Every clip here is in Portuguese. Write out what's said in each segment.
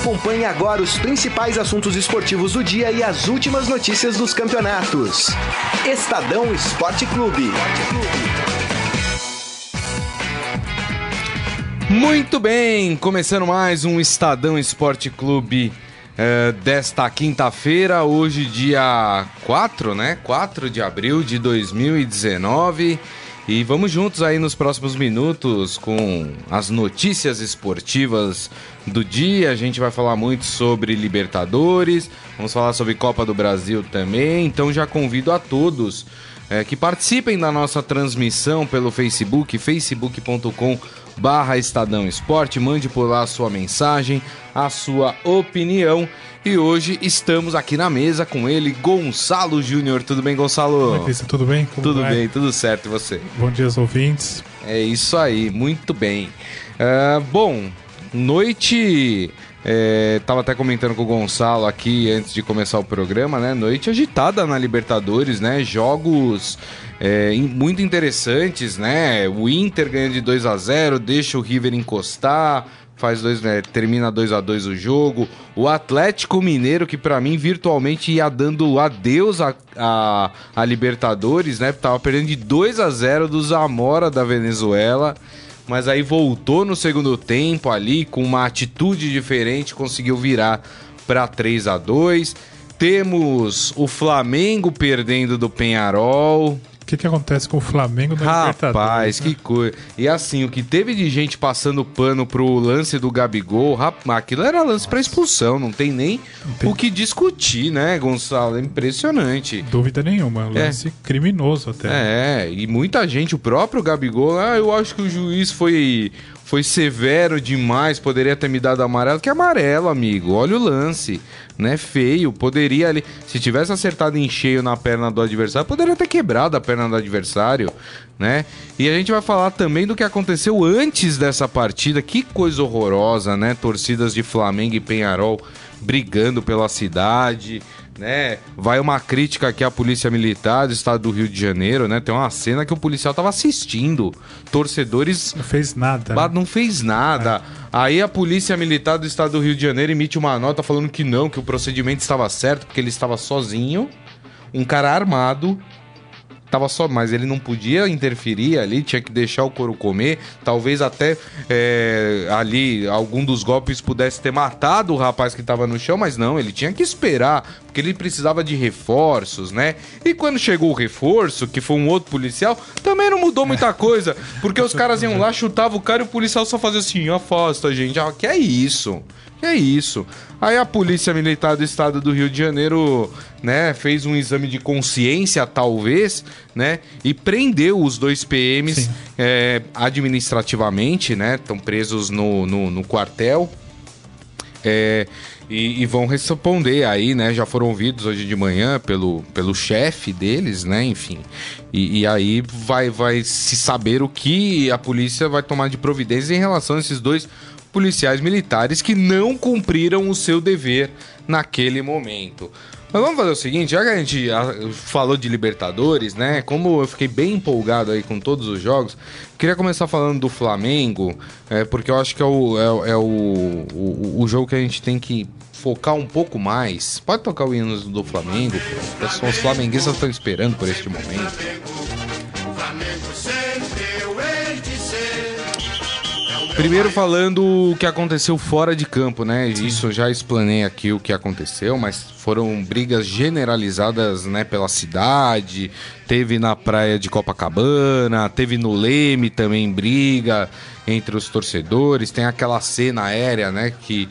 Acompanhe agora os principais assuntos esportivos do dia e as últimas notícias dos campeonatos. Estadão Esporte Clube. Muito bem, começando mais um Estadão Esporte Clube eh, desta quinta-feira, hoje dia 4, né? 4 de abril de 2019. E vamos juntos aí nos próximos minutos com as notícias esportivas do dia. A gente vai falar muito sobre Libertadores, vamos falar sobre Copa do Brasil também. Então já convido a todos eh, que participem da nossa transmissão pelo Facebook, facebook.com barra Estadão Esporte, mande por lá a sua mensagem, a sua opinião. E hoje estamos aqui na mesa com ele, Gonçalo Júnior. Tudo bem, Gonçalo? Oi, Pista, tudo bem? Como tudo vai? bem, tudo certo. E você? Bom dia aos ouvintes. É isso aí, muito bem. Uh, bom, noite. É, tava até comentando com o Gonçalo aqui antes de começar o programa, né? Noite agitada na Libertadores, né? Jogos é, muito interessantes, né? O Inter ganha de 2 a 0 deixa o River encostar, faz dois, né, termina 2 a 2 o jogo. O Atlético Mineiro, que para mim virtualmente ia dando adeus a, a, a Libertadores, né? Tava perdendo de 2 a 0 do Zamora da Venezuela. Mas aí voltou no segundo tempo ali com uma atitude diferente, conseguiu virar para 3 a 2. Temos o Flamengo perdendo do Penharol, que, que acontece com o Flamengo na Rapaz, que né? coisa. E assim, o que teve de gente passando pano pro lance do Gabigol, rapaz, aquilo era lance pra expulsão, não tem nem tem- o que discutir, né, Gonçalo? É impressionante. Dúvida nenhuma, um É. lance criminoso até. É, e muita gente, o próprio Gabigol, ah, eu acho que o juiz foi foi severo demais, poderia ter me dado amarelo, que é amarelo, amigo. Olha o lance, né? Feio, poderia ali, se tivesse acertado em cheio na perna do adversário, poderia ter quebrado a perna do adversário, né? E a gente vai falar também do que aconteceu antes dessa partida. Que coisa horrorosa, né? Torcidas de Flamengo e Penharol brigando pela cidade, né? Vai uma crítica aqui à Polícia Militar do Estado do Rio de Janeiro, né? Tem uma cena que o policial tava assistindo. Torcedores Não fez nada. Né? não fez nada. Aí a Polícia Militar do Estado do Rio de Janeiro emite uma nota falando que não, que o procedimento estava certo, porque ele estava sozinho, um cara armado. Tava só, mas ele não podia interferir ali, tinha que deixar o couro comer. Talvez até é, ali algum dos golpes pudesse ter matado o rapaz que tava no chão, mas não, ele tinha que esperar, porque ele precisava de reforços, né? E quando chegou o reforço, que foi um outro policial, também não mudou muita coisa, porque os caras iam lá, chutavam o cara e o policial só fazia assim: afasta, gente. Ah, que é isso? É isso? Aí a Polícia Militar do Estado do Rio de Janeiro, né, fez um exame de consciência, talvez, né, e prendeu os dois PMs é, administrativamente, né, estão presos no, no, no quartel. É, e, e vão responder aí, né? Já foram ouvidos hoje de manhã pelo, pelo chefe deles, né? Enfim. E, e aí vai, vai se saber o que a polícia vai tomar de providência em relação a esses dois policiais militares que não cumpriram o seu dever naquele momento. Mas vamos fazer o seguinte, já que a gente ah, falou de Libertadores, né? Como eu fiquei bem empolgado aí com todos os jogos, queria começar falando do Flamengo, é, porque eu acho que é, o, é, é o, o, o jogo que a gente tem que focar um pouco mais. Pode tocar o hino do Flamengo, os flamenguistas estão esperando por este momento. Primeiro falando o que aconteceu fora de campo, né? Isso eu já explanei aqui o que aconteceu, mas foram brigas generalizadas, né, pela cidade. Teve na praia de Copacabana, teve no Leme também briga entre os torcedores. Tem aquela cena aérea, né, que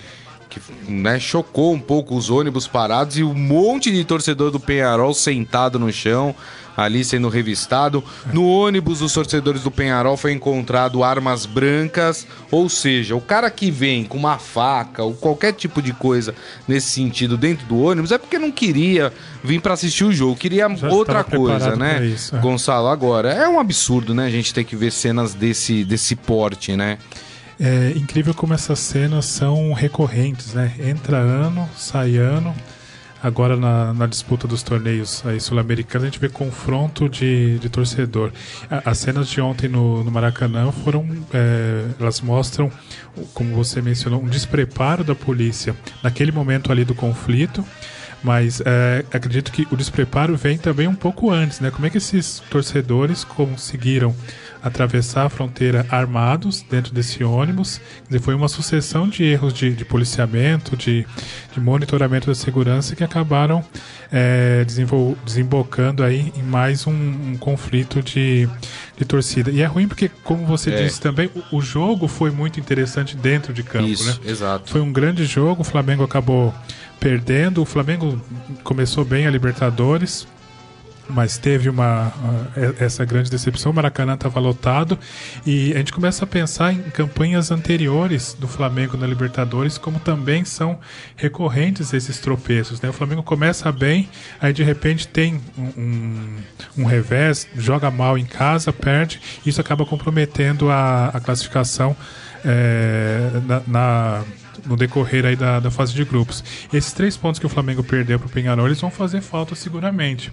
que né, chocou um pouco os ônibus parados e um monte de torcedor do Penharol sentado no chão, ali sendo revistado. No ônibus dos torcedores do Penharol foi encontrado armas brancas, ou seja, o cara que vem com uma faca ou qualquer tipo de coisa nesse sentido dentro do ônibus é porque não queria vir para assistir o jogo, queria Já outra coisa, né? isso, é. Gonçalo, agora é um absurdo, né? A gente ter que ver cenas desse, desse porte, né? É incrível como essas cenas são recorrentes, né? Entra ano, sai ano. agora na, na disputa dos torneios sul-americanos, a gente vê confronto de, de torcedor. As cenas de ontem no, no Maracanã foram. é, elas mostram, como você mencionou, um despreparo da polícia naquele momento ali do conflito. Mas é, acredito que o despreparo vem também um pouco antes, né? Como é que esses torcedores conseguiram atravessar a fronteira armados dentro desse ônibus? Dizer, foi uma sucessão de erros de, de policiamento, de, de monitoramento da segurança que acabaram é, desembocando aí em mais um, um conflito de, de torcida. E é ruim porque, como você É. disse também, o, o jogo foi muito interessante dentro de campo, Isso, né? exato. Foi um grande jogo, o Flamengo acabou perdendo. O Flamengo começou bem a Libertadores, mas teve uma essa grande decepção. O Maracanã estava lotado e a gente começa a pensar em campanhas anteriores do Flamengo na Libertadores, como também são recorrentes esses tropeços. Né? O Flamengo começa bem, aí de repente tem um, um, um revés, joga mal em casa, perde, isso acaba comprometendo a, a classificação é, na, na- no decorrer aí da, da fase de grupos. Esses três pontos que o Flamengo perdeu para o Penharol, eles vão fazer falta seguramente.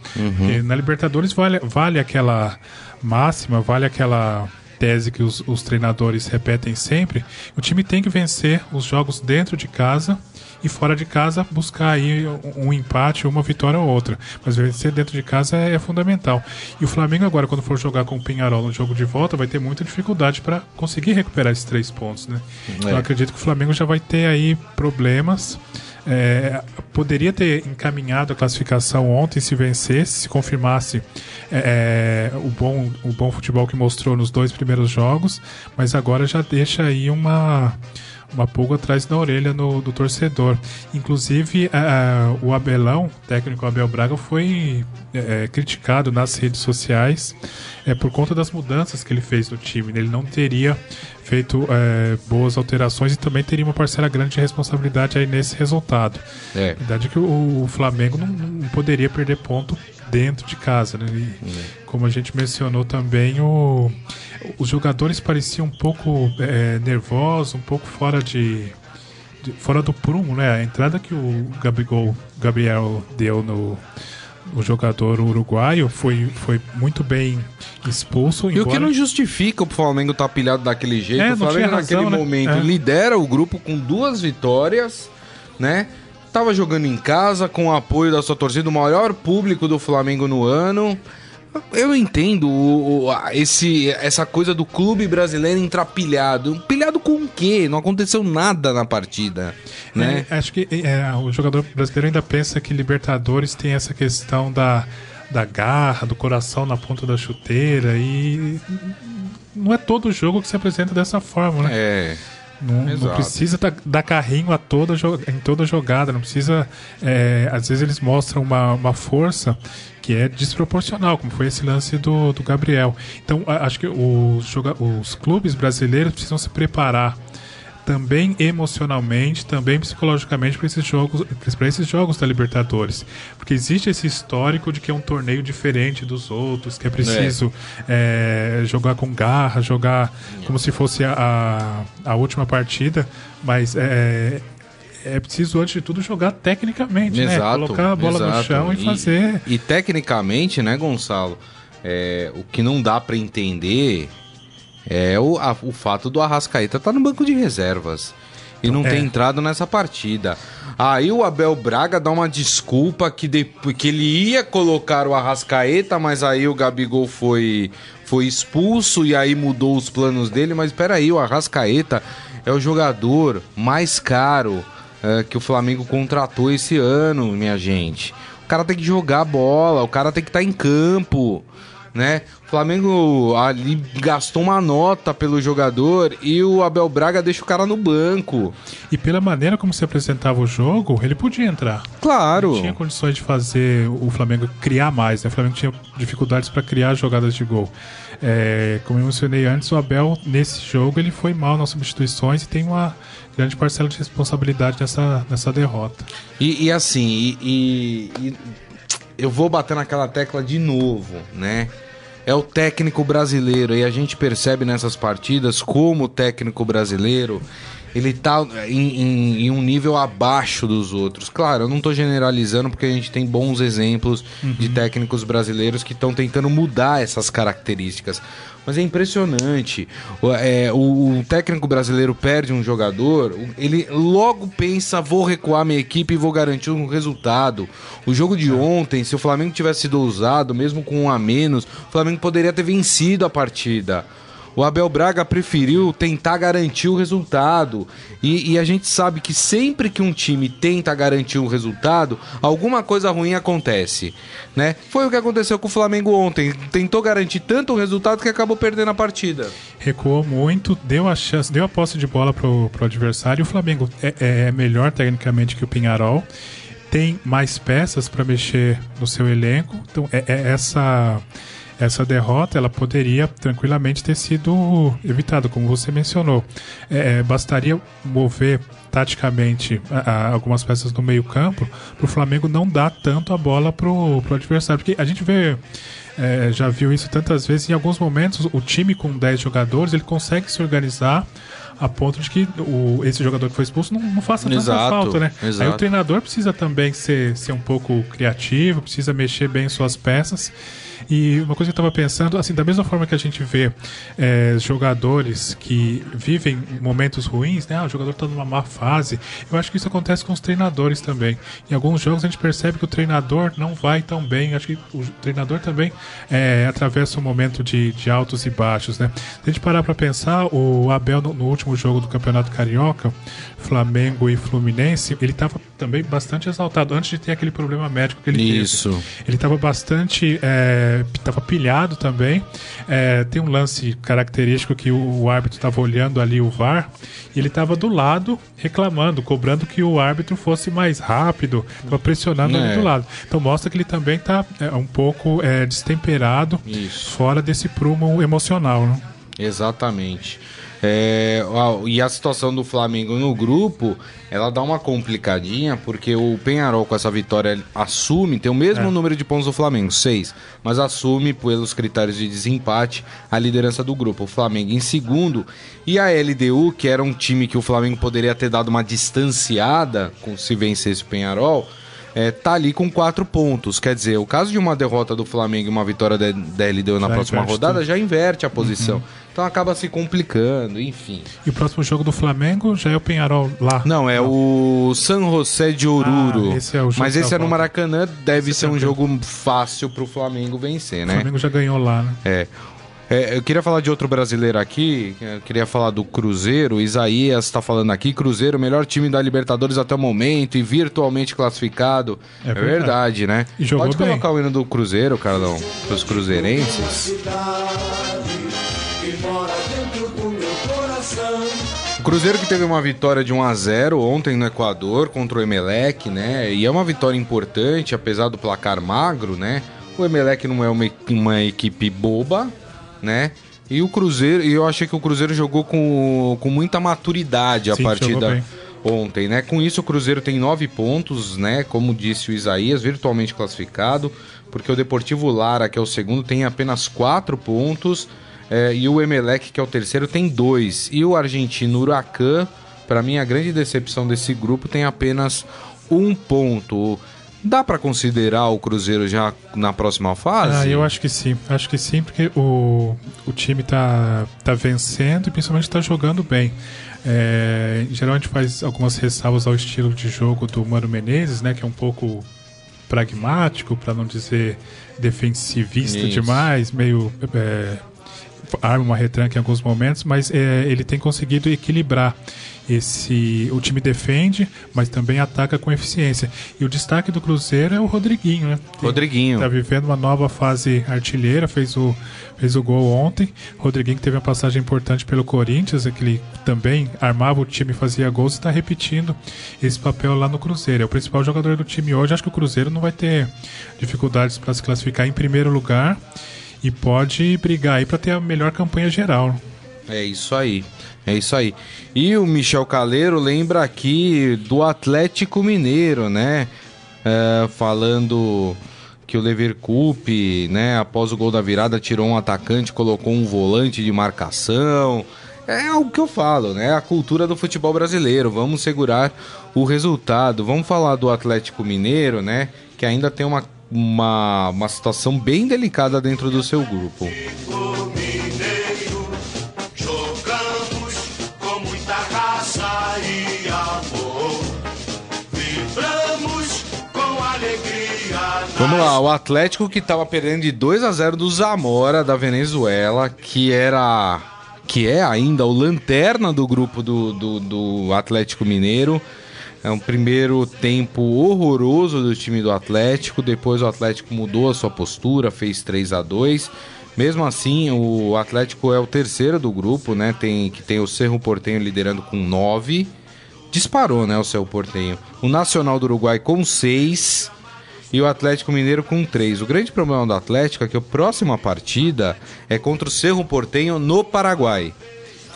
E na Libertadores vale, vale aquela máxima, vale aquela tese que os, os treinadores repetem sempre. O time tem que vencer os jogos dentro de casa e fora de casa buscar aí um, empate, uma vitória ou outra. Mas vencer dentro de casa é, é fundamental. E o Flamengo agora, quando for jogar com o Penharol no jogo de volta, vai ter muita dificuldade para conseguir recuperar esses três pontos, né? Então, Eu acredito que o Flamengo já vai ter aí problemas. É, poderia ter encaminhado a classificação ontem se vencesse, se confirmasse é, o, bom, o bom futebol que mostrou nos dois primeiros jogos, mas agora já deixa aí uma, uma pulga atrás da orelha no, do torcedor. Inclusive, ah, o Abelão, o técnico Abel Braga, foi é, criticado nas redes sociais é, por conta das mudanças que ele fez no time. Ele não teria feito é, boas alterações e também teria uma parcela grande de responsabilidade aí nesse resultado. É. A verdade é que o, o Flamengo não, não poderia perder ponto dentro de casa, né? E, como a gente mencionou também, o, os jogadores pareciam um pouco é, nervosos, um pouco fora de, de- fora do prumo, né? A entrada que o Gabigol, Gabriel deu no o jogador uruguaio foi, foi muito bem expulso. E o que não justifica o Flamengo estar pilhado daquele jeito. É, o Flamengo razão, naquele né? momento É. lidera o grupo com duas vitórias, né? Tava jogando em casa com o apoio da sua torcida, o maior público do Flamengo no ano. Eu entendo o- o- esse, essa coisa do clube brasileiro entrar pilhado. Pilhado com o quê? Não aconteceu nada na partida, né? É, acho que é, o jogador brasileiro ainda pensa que Libertadores tem essa questão da, da garra, do coração na ponta da chuteira e não é todo jogo que se apresenta dessa forma, né? É. Não, precisa dar, dar carrinho a toda, em toda jogada, não precisa. é, às vezes eles mostram uma, uma força que é desproporcional, como foi esse lance do, do Gabriel. Então, acho que os, os clubes brasileiros precisam se preparar também emocionalmente, também psicologicamente para esses jogos, para esses jogos da Libertadores, porque existe esse histórico de que é um torneio diferente dos outros, que é preciso é, jogar com garra, jogar como se fosse a, a, a última partida, mas é, é preciso antes de tudo jogar tecnicamente, né? Exato. Colocar a bola no exato. chão e, fazer. E, tecnicamente, né, Gonçalo? é, o que não dá pra entender é o, a- o fato do Arrascaeta estar no banco de reservas e não É. ter entrado nessa partida. Aí o Abel Braga dá uma desculpa que, de, que ele ia colocar o Arrascaeta, mas aí o Gabigol foi, foi expulso e aí mudou os planos dele. Mas peraí, o Arrascaeta é o jogador mais caro é, que o Flamengo contratou esse ano, minha gente. O cara tem que jogar bola, o cara tem que estar em campo, né? O Flamengo ali gastou uma nota pelo jogador e o Abel Braga deixa o cara no banco. E pela maneira como se apresentava o jogo, ele podia entrar. Claro. tinha condições de fazer o Flamengo criar mais, né? O Flamengo tinha dificuldades para criar jogadas de gol. É, como eu mencionei antes, o Abel, nesse jogo, ele foi mal nas substituições e tem uma grande parcela de responsabilidade nessa, nessa derrota. E, e assim, e, e- e eu vou bater naquela tecla de novo, né? É o técnico brasileiro e a gente percebe nessas partidas como o técnico brasileiro ele tá em, em- em um nível abaixo dos outros. Claro, eu não tô generalizando porque a gente tem bons exemplos de técnicos brasileiros que estão tentando mudar essas características. Mas é impressionante. O, é, o- o técnico brasileiro perde um jogador, ele logo pensa: vou recuar minha equipe e vou garantir um resultado. O jogo de ontem, se o Flamengo tivesse sido usado, mesmo com um a menos, o Flamengo poderia ter vencido a partida. O Abel Braga preferiu tentar garantir o resultado. E, e a gente sabe que sempre que um time tenta garantir um resultado, alguma coisa ruim acontece. Né? Foi o que aconteceu com o Flamengo ontem. Tentou garantir tanto o resultado que acabou perdendo a partida. recuou muito, deu a chance, deu a posse de bola pro, pro adversário. O Flamengo é, é melhor tecnicamente que o Pinharol, tem mais peças para mexer no seu elenco. Então, é, é essa essa derrota ela poderia tranquilamente ter sido evitada, como você mencionou. É, é, bastaria mover taticamente a- a- algumas peças no meio campo para o Flamengo não dar tanto a bola pro, pro adversário. Porque a gente vê é, já viu isso tantas vezes. Em alguns momentos, o time com 10 jogadores ele consegue se organizar a ponto de que o, esse jogador que foi expulso não, não faça tanta Exato, falta, né? exato. Aí o treinador precisa também ser, ser um pouco criativo, precisa mexer bem em suas peças. E uma coisa que eu estava pensando, assim, da mesma forma que a gente vê é, jogadores que vivem momentos ruins, né? Ah, o jogador está numa má fase. Eu acho que isso acontece com os treinadores também. Em alguns jogos a gente percebe que o treinador não vai tão bem. Acho que o treinador também é, atravessa um momento de, de altos e baixos, né? Se a gente parar para pensar, o Abel no, no último jogo do Campeonato Carioca, Flamengo e Fluminense, ele estava também bastante exaltado antes de ter aquele problema médico que ele Isso. teve. Ele estava bastante. Estava pilhado também. É, tem um lance característico que o, o árbitro estava olhando ali o VAR e ele estava do lado reclamando, cobrando que o árbitro fosse mais rápido, estava pressionando É. ali do lado. Então mostra que ele também está um pouco é, destemperado, Isso. fora desse prumo emocional. Né? Exatamente. É, e a situação do Flamengo no grupo, ela dá uma complicadinha, porque o Penharol com essa vitória assume, tem o mesmo número de pontos do Flamengo, seis, mas assume pelos critérios de desempate a liderança do grupo. O Flamengo em segundo e a LDU, que era um time que o Flamengo poderia ter dado uma distanciada com se vencesse o Penharol, é, tá ali com quatro pontos. Quer dizer, o caso de uma derrota do Flamengo e uma vitória da, da LDU na Já próxima rodada tudo. já inverte a posição. Então acaba se complicando, enfim. E o próximo jogo do Flamengo já é o Penharol lá. Não, é o San José de Oruro. Ah, esse é o jogo Mas esse é no volta. Maracanã, deve Esse ser é um tranquilo. jogo fácil pro Flamengo vencer, O né? Flamengo já ganhou lá, né? É. É, eu queria falar de outro brasileiro aqui, eu queria falar do Cruzeiro. Isaías está falando aqui: Cruzeiro, melhor time da Libertadores até o momento e virtualmente classificado. É É, verdade, verdade. né? E jogou Pode bem. colocar o hino do Cruzeiro, Carlão, pros cruzeirenses. Cruzeiro que teve uma vitória de 1 a 0 ontem no Equador contra o Emelec, né? E é uma vitória importante, apesar do placar magro, né? O Emelec não é uma, uma equipe boba, né? E o Cruzeiro, e eu achei que o Cruzeiro jogou com, com muita maturidade a Sim, partida ontem, né? Com isso o Cruzeiro tem nove pontos, né? Como disse o Isaías, virtualmente classificado, porque o Deportivo Lara, que é o segundo, tem apenas quatro pontos, é, e o Emelec, que é o terceiro, tem dois. E o argentino Huracan, para mim a grande decepção desse grupo, tem apenas um ponto. Dá para considerar o Cruzeiro já na próxima fase? Ah, eu acho que sim. Acho que sim, porque o, o time tá, tá vencendo e principalmente tá jogando bem. É, em geral, a gente faz algumas ressalvas ao estilo de jogo do Mano Menezes, né? Que é um pouco pragmático, para não dizer defensivista Isso. demais, meio. é, arma uma retranca em alguns momentos, mas é, ele tem conseguido equilibrar esse o time defende, mas também ataca com eficiência. E o destaque do Cruzeiro é o Rodriguinho, né? Rodriguinho. Tá vivendo uma nova fase artilheira, fez o, fez o gol ontem. Rodriguinho que teve uma passagem importante pelo Corinthians, é que ele também armava o time e fazia gols e está repetindo esse papel lá no Cruzeiro. É o principal jogador do time hoje. Acho que o Cruzeiro não vai ter dificuldades para se classificar em primeiro lugar e pode brigar aí para ter a melhor campanha geral. É isso aí. É isso aí. E o Michel Caleiro lembra aqui do Atlético Mineiro, né? É, falando que o Leverkusen, né, após o gol da virada, tirou um atacante, colocou um volante de marcação. é algo que eu falo, né? A cultura do futebol brasileiro. Vamos segurar o resultado. Vamos falar do Atlético Mineiro, né? Que ainda tem uma, uma, uma situação bem delicada dentro do seu grupo. Vamos lá, o Atlético que estava perdendo de 2 a 0 do Zamora da Venezuela, que era que é ainda o lanterna do grupo do, do, do Atlético Mineiro. É um primeiro tempo horroroso do time do Atlético. Depois o Atlético mudou a sua postura, fez 3 a 2 Mesmo assim, o Atlético é o terceiro do grupo, né? Tem, que tem o Cerro Portenho liderando com 9. Disparou, né? O Cerro Portenho. O Nacional do Uruguai com 6 e o Atlético Mineiro com 3. O grande problema do Atlético é que a próxima partida é contra o Cerro Portenho no Paraguai.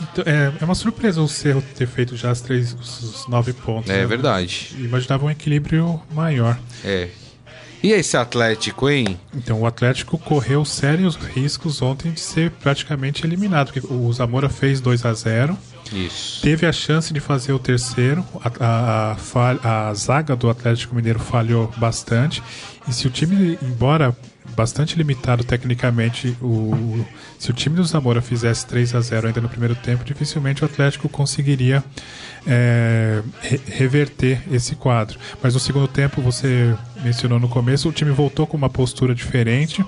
Então, é, é, uma surpresa o Cerro ter feito já as três, os nove pontos. É né? verdade. Imaginava um equilíbrio maior. É. E esse Atlético, hein? Então, o Atlético correu sérios riscos ontem de ser praticamente eliminado. Porque o Zamora fez 2 a 0 isso. Teve a chance de fazer o terceiro. A, a, a, zaga do Atlético Mineiro falhou bastante. E se o time, embora bastante limitado tecnicamente, o, se o time do Zamora fizesse 3 a 0 ainda no primeiro tempo, dificilmente o Atlético conseguiria é, re reverter esse quadro. Mas no segundo tempo, você mencionou no começo, o time voltou com uma postura diferente.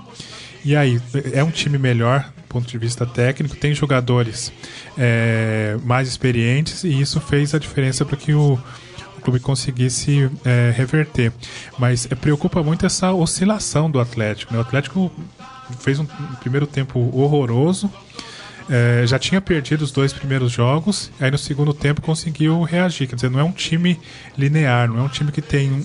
E aí, é um time melhor do ponto de vista técnico, tem jogadores é, mais experientes e isso fez a diferença para que o, o, clube conseguisse é, reverter. Mas é, preocupa muito essa oscilação do Atlético. Né? O Atlético fez um, um primeiro tempo horroroso, é, já tinha perdido os dois primeiros jogos, aí no segundo tempo conseguiu reagir. Quer dizer, não é um time linear, não é um time que tem um,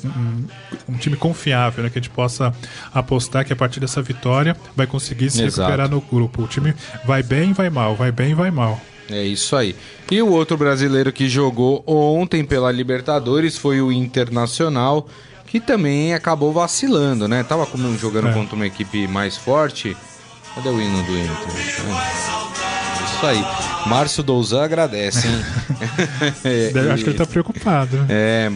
um, um time confiável, né, que a gente possa apostar que a partir dessa vitória vai conseguir se Exato. recuperar no grupo. O time vai bem, vai mal, vai bem, vai mal. É isso aí. E o outro brasileiro que jogou ontem pela Libertadores foi o Internacional, que também acabou vacilando, né? Tava como jogando é. contra uma equipe mais forte. Cadê o hino do Inter? É. Isso aí. Márcio Douzan agradece, hein? é, Acho que ele tá preocupado. É.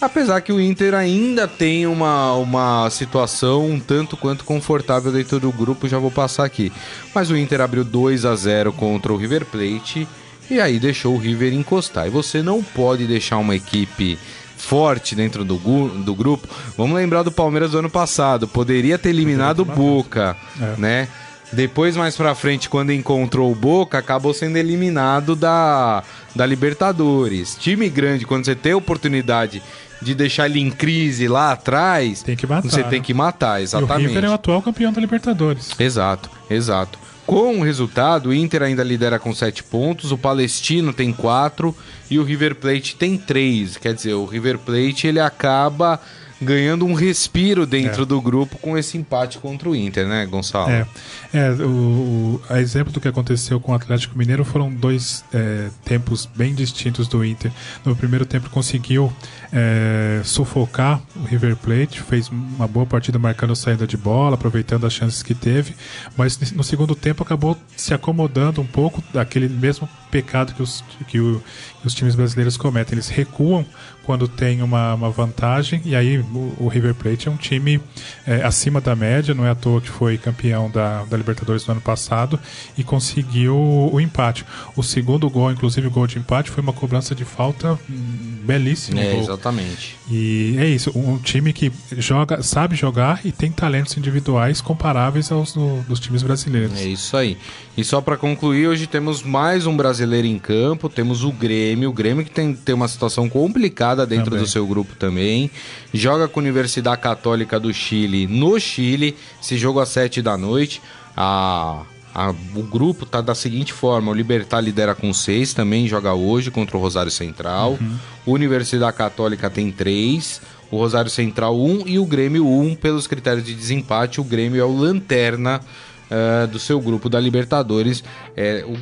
Apesar que o Inter ainda tem uma, uma situação um tanto quanto confortável dentro do grupo, já vou passar aqui. Mas o Inter abriu 2 a 0 contra o River Plate e aí deixou o River encostar. E você não pode deixar uma equipe forte dentro do, do grupo. Vamos lembrar do Palmeiras do ano passado, poderia ter eliminado o Boca, é. né? Depois, mais pra frente, quando encontrou o Boca, acabou sendo eliminado da, da Libertadores. Time grande, quando você tem a oportunidade de deixar ele em crise lá atrás, tem que matar, você né? tem que matar, exatamente. E o River é o atual campeão da Libertadores. Exato, exato. Com o resultado, o Inter ainda lidera com 7 pontos, o Palestino tem 4 e o River Plate tem 3. Quer dizer, o River Plate ele acaba ganhando um respiro dentro é. do grupo com esse empate contra o Inter, né, Gonçalo? É, é o, o a exemplo do que aconteceu com o Atlético Mineiro foram dois é, tempos bem distintos do Inter. No primeiro tempo conseguiu é, sufocar o River Plate, fez uma boa partida marcando saída de bola, aproveitando as chances que teve, mas no segundo tempo acabou se acomodando um pouco daquele mesmo pecado que os, que, o, que os times brasileiros cometem. Eles recuam quando tem uma, uma vantagem, e aí o, River Plate é um time é, acima da média, não é à toa que foi campeão da, da Libertadores no ano passado e conseguiu o, o empate. O segundo gol, inclusive o gol de empate, foi uma cobrança de falta belíssima. É, exatamente. E é isso, um time que joga, sabe jogar e tem talentos individuais comparáveis aos do, dos times brasileiros. É isso aí. E só para concluir, hoje temos mais um brasileiro em campo, temos o Grêmio, o Grêmio que tem, tem uma situação complicada dentro também. do seu grupo também. Joga com a Universidade Católica do Chile no Chile, esse jogo às 7 da noite. A, a, o grupo tá da seguinte forma: o Libertar lidera com 6, também joga hoje contra o Rosário Central. Uhum. Universidade Católica tem 3 o Rosário Central 1 e o Grêmio 1 pelos critérios de desempate. O Grêmio é o lanterna uh, do seu grupo da Libertadores. É, o,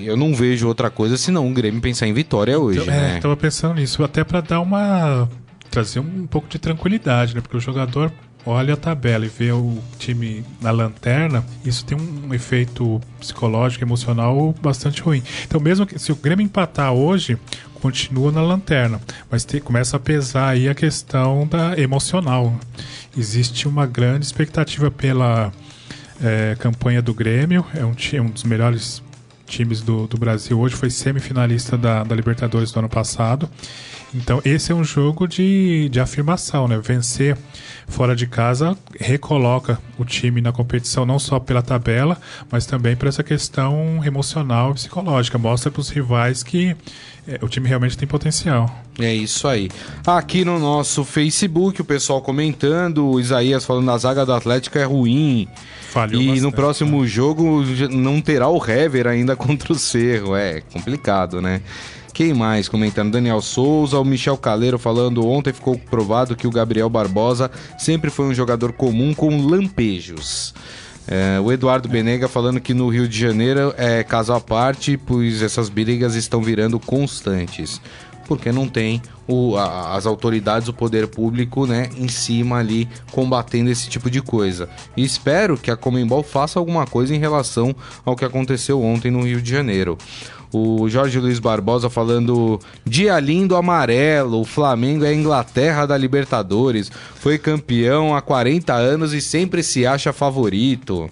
eu não vejo outra coisa senão o Grêmio pensar em vitória hoje. Então, é, tava pensando nisso, até para dar uma. Trazer um pouco de tranquilidade, né? Porque o jogador olha a tabela e vê o time na lanterna, isso tem um efeito psicológico, emocional bastante ruim. Então, mesmo que se o Grêmio empatar hoje, continua na lanterna, mas te, começa a pesar aí a questão da emocional. Existe uma grande expectativa pela é, campanha do Grêmio, é um, é um dos melhores times do, do Brasil hoje, foi semifinalista da, da Libertadores do ano passado. Então, esse é um jogo de, de afirmação, né? Vencer fora de casa recoloca o time na competição, não só pela tabela, mas também por essa questão emocional e psicológica. Mostra para os rivais que é, o time realmente tem potencial. É isso aí. Aqui no nosso Facebook, o pessoal comentando, o Isaías falando a zaga do Atlético é ruim. Falhou e bastante, no próximo né? jogo não terá o Hever ainda contra o Cerro. É complicado, né? Quem mais comentando? Daniel Souza, o Michel Caleiro falando ontem ficou provado que o Gabriel Barbosa sempre foi um jogador comum com lampejos. É, o Eduardo Benega falando que no Rio de Janeiro é caso à parte, pois essas brigas estão virando constantes. Porque não tem o, a, as autoridades, o poder público, né, em cima ali combatendo esse tipo de coisa. E espero que a Comembol faça alguma coisa em relação ao que aconteceu ontem no Rio de Janeiro. O Jorge Luiz Barbosa falando: dia lindo amarelo, o Flamengo é a Inglaterra da Libertadores, foi campeão há 40 anos e sempre se acha favorito.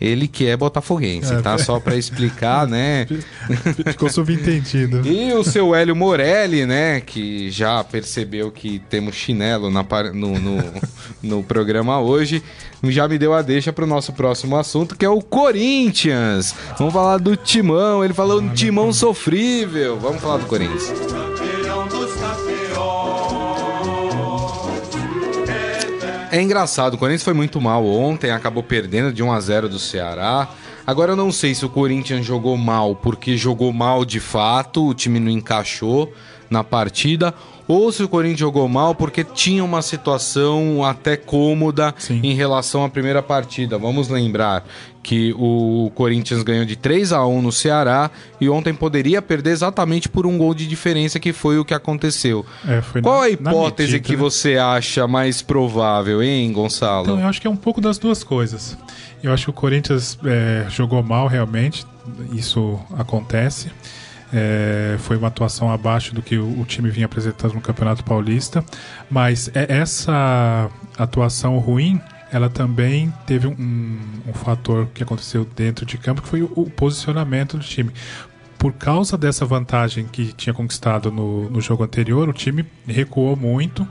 Ele que é botafoguense, é, tá? Só para explicar, né? Ficou subentendido. e o seu Hélio Morelli, né? Que já percebeu que temos chinelo na, no, no, no programa hoje, já me deu a deixa para o nosso próximo assunto, que é o Corinthians. Vamos falar do Timão. Ele falou um Timão sofrível. Vamos falar do Corinthians. É engraçado, o Corinthians foi muito mal ontem, acabou perdendo de 1 a 0 do Ceará. Agora eu não sei se o Corinthians jogou mal porque jogou mal de fato, o time não encaixou na partida, ou se o Corinthians jogou mal porque tinha uma situação até cômoda Sim. em relação à primeira partida. Vamos lembrar que o Corinthians ganhou de 3 a 1 no Ceará e ontem poderia perder exatamente por um gol de diferença que foi o que aconteceu. É, Qual na, a hipótese medida, que né? você acha mais provável, hein, Gonçalo? Então, eu acho que é um pouco das duas coisas. Eu acho que o Corinthians é, jogou mal realmente, isso acontece. É, foi uma atuação abaixo do que o, time vinha apresentando no Campeonato Paulista, mas é, essa atuação ruim ela também teve um, um, fator que aconteceu dentro de campo, que foi o, posicionamento do time. Por causa dessa vantagem que tinha conquistado no, no jogo anterior, o time recuou muito,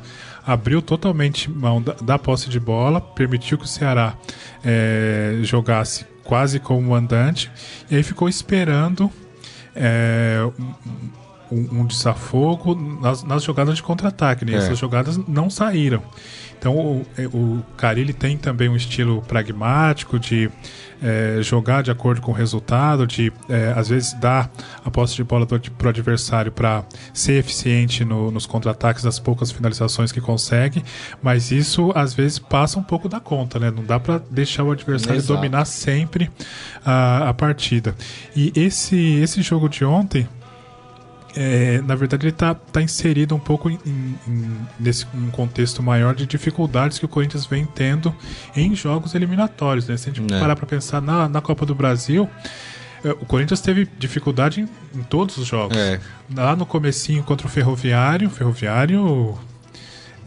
abriu totalmente mão da, da posse de bola, permitiu que o Ceará é, jogasse quase como mandante, e aí ficou esperando é, um, um, desafogo nas, nas, jogadas de contra-ataque. Né? É. Essas jogadas não saíram. Então o, o Carilli tem também um estilo pragmático de é, jogar de acordo com o resultado, de é, às vezes dar a posse de bola para o adversário para ser eficiente no, nos contra-ataques das poucas finalizações que consegue, mas isso às vezes passa um pouco da conta, né? Não dá para deixar o adversário Exato. dominar sempre a, a partida. E esse, esse jogo de ontem é, na verdade, ele está tá inserido um pouco em, em, nesse um contexto maior de dificuldades que o Corinthians vem tendo em jogos eliminatórios. Né? Se a gente é. parar para pensar na, na Copa do Brasil, é, o Corinthians teve dificuldade em, em todos os jogos. É. Lá no comecinho contra o Ferroviário, o Ferroviário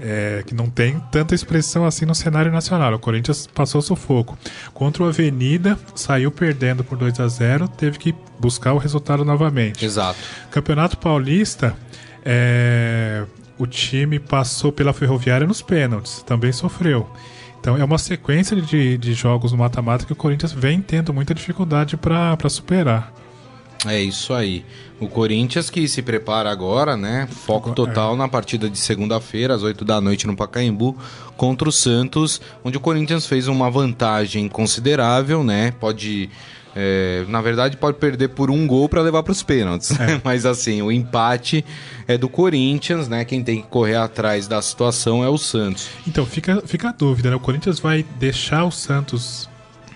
é, que não tem tanta expressão assim no cenário nacional. O Corinthians passou sufoco. Contra o Avenida, saiu perdendo por 2 a 0 teve que buscar o resultado novamente. Exato. Campeonato Paulista, é, o time passou pela Ferroviária nos pênaltis, também sofreu. Então é uma sequência de, de jogos no mata-mata que o Corinthians vem tendo muita dificuldade para superar. É isso aí. O Corinthians que se prepara agora, né? Foco total é. na partida de segunda-feira, às 8 da noite, no Pacaembu, contra o Santos, onde o Corinthians fez uma vantagem considerável, né? Pode. É, na verdade, pode perder por um gol para levar para os pênaltis. É. Mas assim, o empate é do Corinthians, né? Quem tem que correr atrás da situação é o Santos. Então, fica, fica a dúvida, né? O Corinthians vai deixar o Santos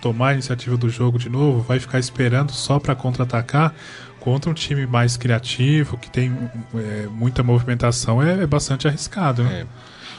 tomar a iniciativa do jogo de novo, vai ficar esperando só para contra-atacar contra um time mais criativo, que tem é, muita movimentação, é, é, bastante arriscado. Né?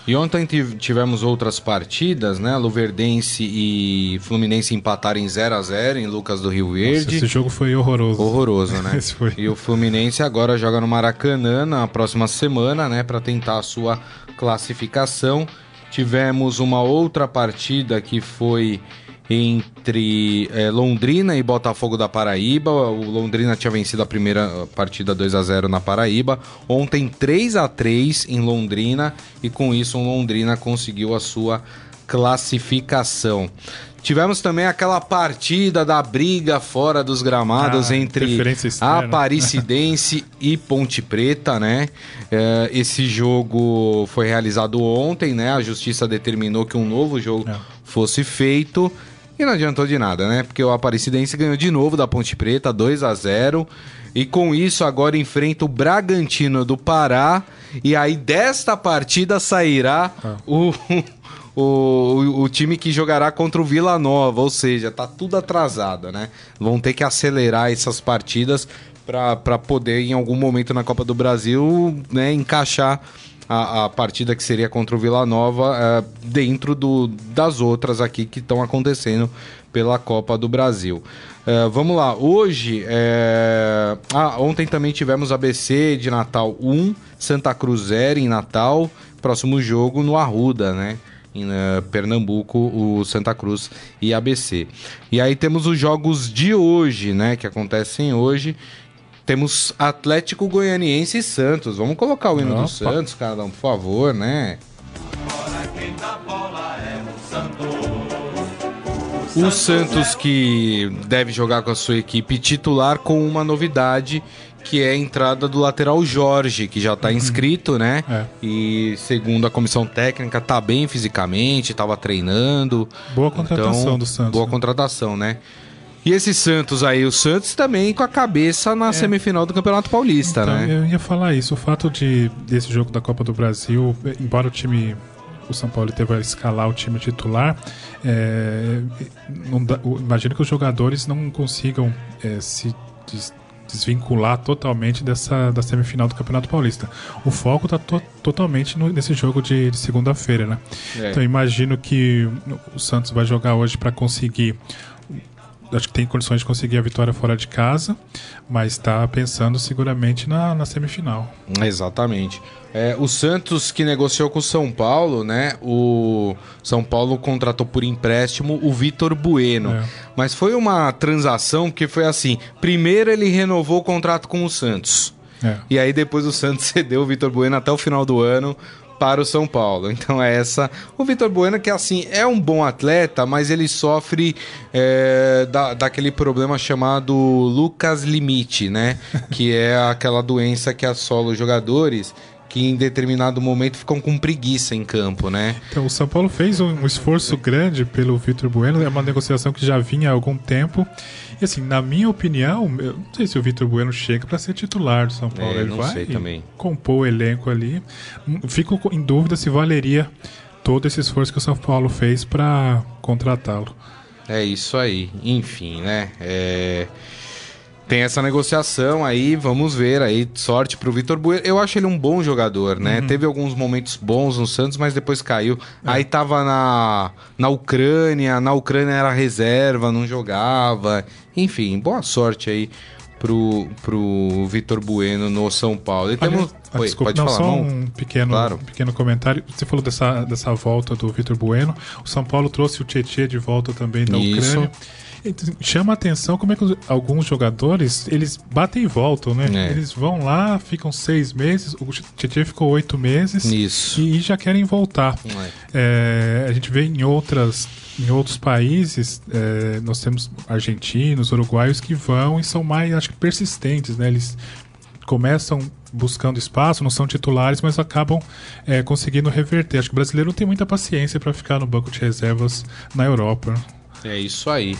E ontem tivemos outras partidas, né? Luverdense e Fluminense empataram em 0 a 0 em Lucas do Rio Verde. Nossa, esse jogo foi horroroso. Horroroso, né? E o Fluminense agora joga no Maracanã na próxima semana, né, para tentar a sua classificação. Tivemos uma outra partida que foi entre é, Londrina e Botafogo da Paraíba. O Londrina tinha vencido a primeira partida 2 a 0 na Paraíba. Ontem 3 a 3 em Londrina e com isso o Londrina conseguiu a sua classificação. Tivemos também aquela partida da briga fora dos gramados ah, entre Aparecidense e Ponte Preta, né? É, esse jogo foi realizado ontem, né? A justiça determinou que um novo jogo é. fosse feito. E não adiantou de nada, né? Porque o Aparecidense ganhou de novo da Ponte Preta, 2 a 0 E com isso agora enfrenta o Bragantino do Pará. E aí desta partida sairá ah. o, o, o, time que jogará contra o Vila Nova, ou seja, tá tudo atrasado, né? Vão ter que acelerar essas partidas para poder, em algum momento na Copa do Brasil, né, encaixar a, a partida que seria contra o Vila Nova é, dentro do, das outras aqui que estão acontecendo pela Copa do Brasil. É, vamos lá, hoje. É... Ah, ontem também tivemos ABC de Natal 1, Santa Cruz 0 em Natal. Próximo jogo no Arruda, né? em uh, Pernambuco, o Santa Cruz e ABC. E aí temos os jogos de hoje, né, que acontecem hoje. Temos Atlético Goianiense e Santos. Vamos colocar o hino Opa. do Santos, Carlão, por favor, né? O Santos que deve jogar com a sua equipe titular com uma novidade que é a entrada do lateral Jorge, que já está uhum. inscrito, né? É. E segundo a comissão técnica, tá bem fisicamente, estava treinando. Boa contratação então, do Santos. Boa né? contratação, né? E esse Santos aí, o Santos também com a cabeça na é. semifinal do Campeonato Paulista, então, né? Eu ia falar isso, o fato de desse jogo da Copa do Brasil, embora o time o São Paulo teve a escalar o time titular, é, dá, imagino que os jogadores não consigam é, se desvincular totalmente dessa da semifinal do Campeonato Paulista. O foco está to totalmente no, nesse jogo de, de segunda-feira, né? É. Então imagino que o Santos vai jogar hoje para conseguir acho que tem condições de conseguir a vitória fora de casa, mas está pensando seguramente na, na semifinal. Exatamente. É, o Santos que negociou com o São Paulo, né? O São Paulo contratou por empréstimo o Vitor Bueno. É. Mas foi uma transação que foi assim: primeiro ele renovou o contrato com o Santos. É. E aí depois o Santos cedeu o Vitor Bueno até o final do ano para o São Paulo. Então é essa. O Vitor Bueno, que assim, é um bom atleta, mas ele sofre é, da, daquele problema chamado Lucas Limite, né? que é aquela doença que assola os jogadores que em determinado momento ficam com preguiça em campo, né? Então o São Paulo fez um esforço grande pelo Vitor Bueno, é uma negociação que já vinha há algum tempo. E assim, na minha opinião, eu não sei se o Vitor Bueno chega para ser titular do São Paulo. É, Ele não vai sei também. compor o elenco ali. Fico em dúvida se valeria todo esse esforço que o São Paulo fez para contratá-lo. É isso aí. Enfim, né? É tem essa negociação aí, vamos ver aí, sorte pro Vitor Bueno. Eu acho ele um bom jogador, né? Uhum. Teve alguns momentos bons no Santos, mas depois caiu. É. Aí tava na, na Ucrânia, na Ucrânia era reserva, não jogava. Enfim, boa sorte aí pro, pro Vitor Bueno no São Paulo. E temos... Ah, Oi, desculpa, pode não, falar, só um pequeno, claro. pequeno comentário. Você falou dessa, dessa volta do Vitor Bueno. O São Paulo trouxe o Tietchan de volta também da Isso. Ucrânia. Chama a atenção como é que alguns jogadores eles batem e voltam, né? É. Eles vão lá, ficam seis meses, o Tietchan ficou oito meses Isso. E, e já querem voltar. É. É, a gente vê em outras em outros países, é, nós temos argentinos, uruguaios que vão e são mais, acho que, persistentes, né? Eles começam buscando espaço, não são titulares, mas acabam é, conseguindo reverter. Acho que o brasileiro não tem muita paciência para ficar no banco de reservas na Europa. É isso aí.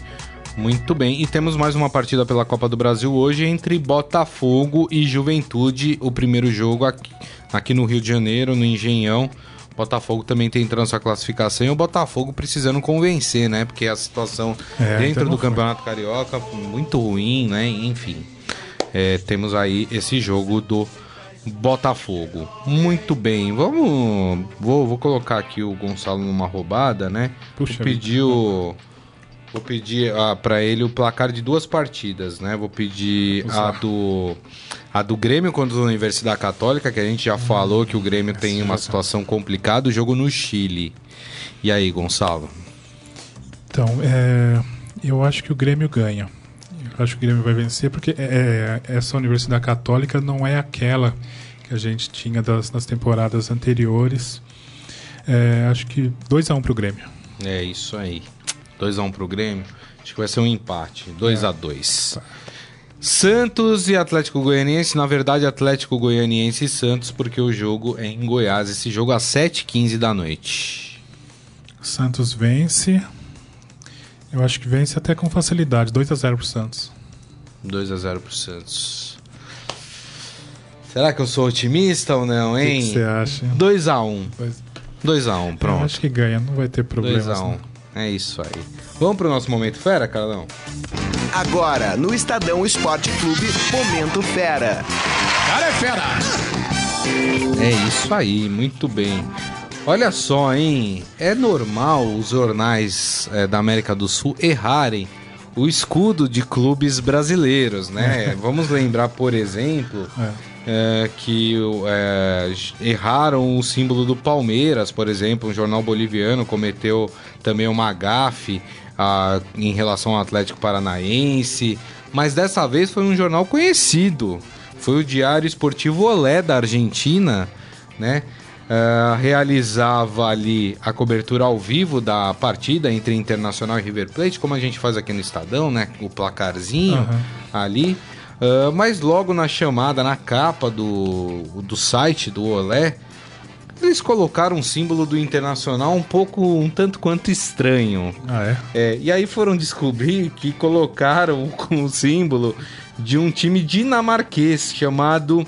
Muito bem, e temos mais uma partida pela Copa do Brasil hoje entre Botafogo e Juventude, o primeiro jogo aqui, aqui no Rio de Janeiro, no Engenhão. Botafogo também tentando sua classificação e o Botafogo precisando convencer, né? Porque a situação é, dentro do Campeonato Carioca muito ruim, né? Enfim, é, temos aí esse jogo do Botafogo. Muito bem, vamos. Vou, vou colocar aqui o Gonçalo numa roubada, né? Puxa o. Vou pedir ah, para ele o placar de duas partidas, né? Vou pedir a do a do Grêmio contra a Universidade Católica, que a gente já falou que o Grêmio tem uma situação complicada, o jogo no Chile. E aí, Gonçalo? Então, é, eu acho que o Grêmio ganha. Eu acho que o Grêmio vai vencer porque é, essa Universidade Católica não é aquela que a gente tinha das, nas temporadas anteriores. É, acho que 2x1 um pro Grêmio. É isso aí. 2x1 um pro Grêmio. Acho que vai ser um empate. 2x2. Santos e Atlético Goianiense. Na verdade, Atlético Goianiense e Santos, porque o jogo é em Goiás. Esse jogo às 7h15 da noite. Santos vence. Eu acho que vence até com facilidade. 2x0 pro Santos. 2x0 pro Santos. Será que eu sou otimista ou não, O que hein? você acha? 2x1. Dois- 2x1, Eu pronto. acho que ganha, não vai ter problemas. 2x1. É isso aí. Vamos pro nosso momento fera, Carlão? Agora, no Estadão Esporte Clube, Momento Fera. Cara é fera! É isso aí, muito bem. Olha só, hein? É normal os jornais é, da América do Sul errarem o escudo de clubes brasileiros, né? Vamos lembrar, por exemplo, é, que é, erraram o símbolo do Palmeiras, por exemplo. Um jornal boliviano cometeu também uma gafe ah, em relação ao Atlético Paranaense. Mas dessa vez foi um jornal conhecido. Foi o Diário Esportivo Olé da Argentina, né? Ah, realizava ali a cobertura ao vivo da partida entre Internacional e River Plate, como a gente faz aqui no Estadão, né? O placarzinho Aham. ali. Ah, mas logo na chamada, na capa do, do site do Olé, eles colocaram um símbolo do Internacional um pouco, um tanto quanto estranho. Ah, é? É, e aí foram descobrir que colocaram com o símbolo de um time dinamarquês chamado.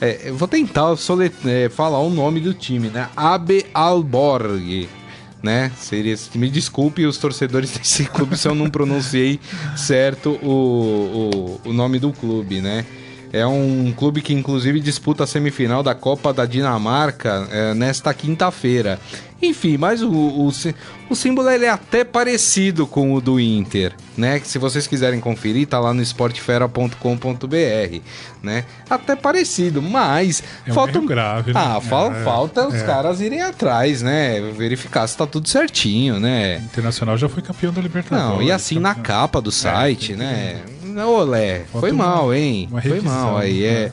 é, vou tentar solet- é, falar o nome do time, né? Abe Alborg. Né? Seria, me desculpe os torcedores desse clube se eu não pronunciei certo o, o, o nome do clube, né? É um clube que inclusive disputa a semifinal da Copa da Dinamarca é, nesta quinta-feira. Enfim, mas o, o, o símbolo ele é até parecido com o do Inter, né? Se vocês quiserem conferir, tá lá no esportefera.com.br, né? Até parecido, mas É falta grave, né? Ah, fal- É, falta os é. caras irem atrás, né? Verificar se tá tudo certinho, né? Internacional já foi campeão da Libertadores. Não, e assim na capa do site, tem que né? Ô, Lé, Falta foi mal, hein? Foi mal aí, é. né?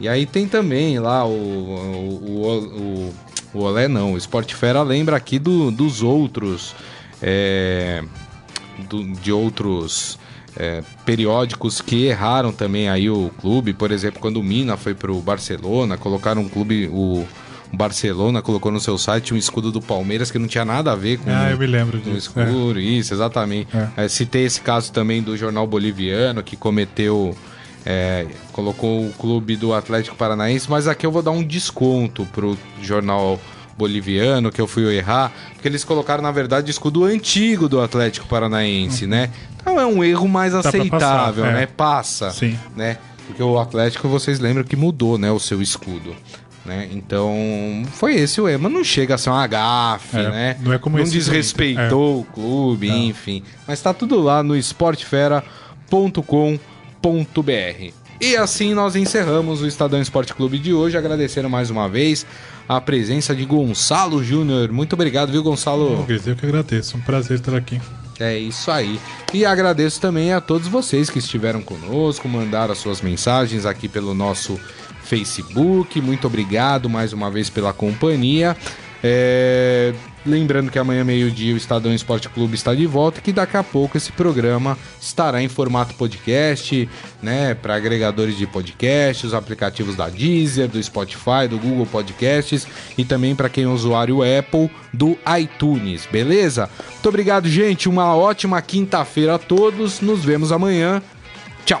E aí tem também lá o. O, o, o, Olé não, o Sport Fera lembra aqui do, dos outros. é, do- de outros é, periódicos que erraram também aí o clube. Por exemplo, quando o Mina foi pro Barcelona, colocaram um clube. O, o Barcelona colocou no seu site um escudo do Palmeiras que não tinha nada a ver com Ah, eu me lembro disso. escuro, isso, exatamente. É. É, citei esse caso também do jornal boliviano que cometeu. é, colocou o clube do Atlético Paranaense, mas aqui eu vou dar um desconto pro jornal boliviano que eu fui errar, porque eles colocaram, na verdade, o escudo antigo do Atlético Paranaense, né? Então é um erro mais pra aceitável, passar, é. né? Passa, Sim. né? Porque o Atlético, vocês lembram que mudou, né, o seu escudo. Né? Então, foi esse o. Mas não chega a ser uma gafe, É, né? não é como não desrespeitou o clube, enfim. Mas tá tudo lá no esportefera.com.br. E assim nós encerramos o Estadão Esporte Clube de hoje, agradecendo mais uma vez a presença de Gonçalo Júnior. Muito obrigado, viu, Gonçalo? Eu que agradeço. Um prazer estar aqui. É isso aí. E agradeço também a todos vocês que estiveram conosco, mandaram as suas mensagens aqui pelo nosso Facebook. Muito obrigado mais uma vez pela companhia. É, Lembrando que amanhã, meio-dia, o Estadão Esporte Clube está de volta e que daqui a pouco esse programa estará em formato podcast, né? Para agregadores de podcast, os aplicativos da Deezer, do Spotify, do Google Podcasts e também para quem é usuário Apple do iTunes, beleza? Muito obrigado, gente. Uma ótima quinta-feira a todos. Nos vemos amanhã. Tchau.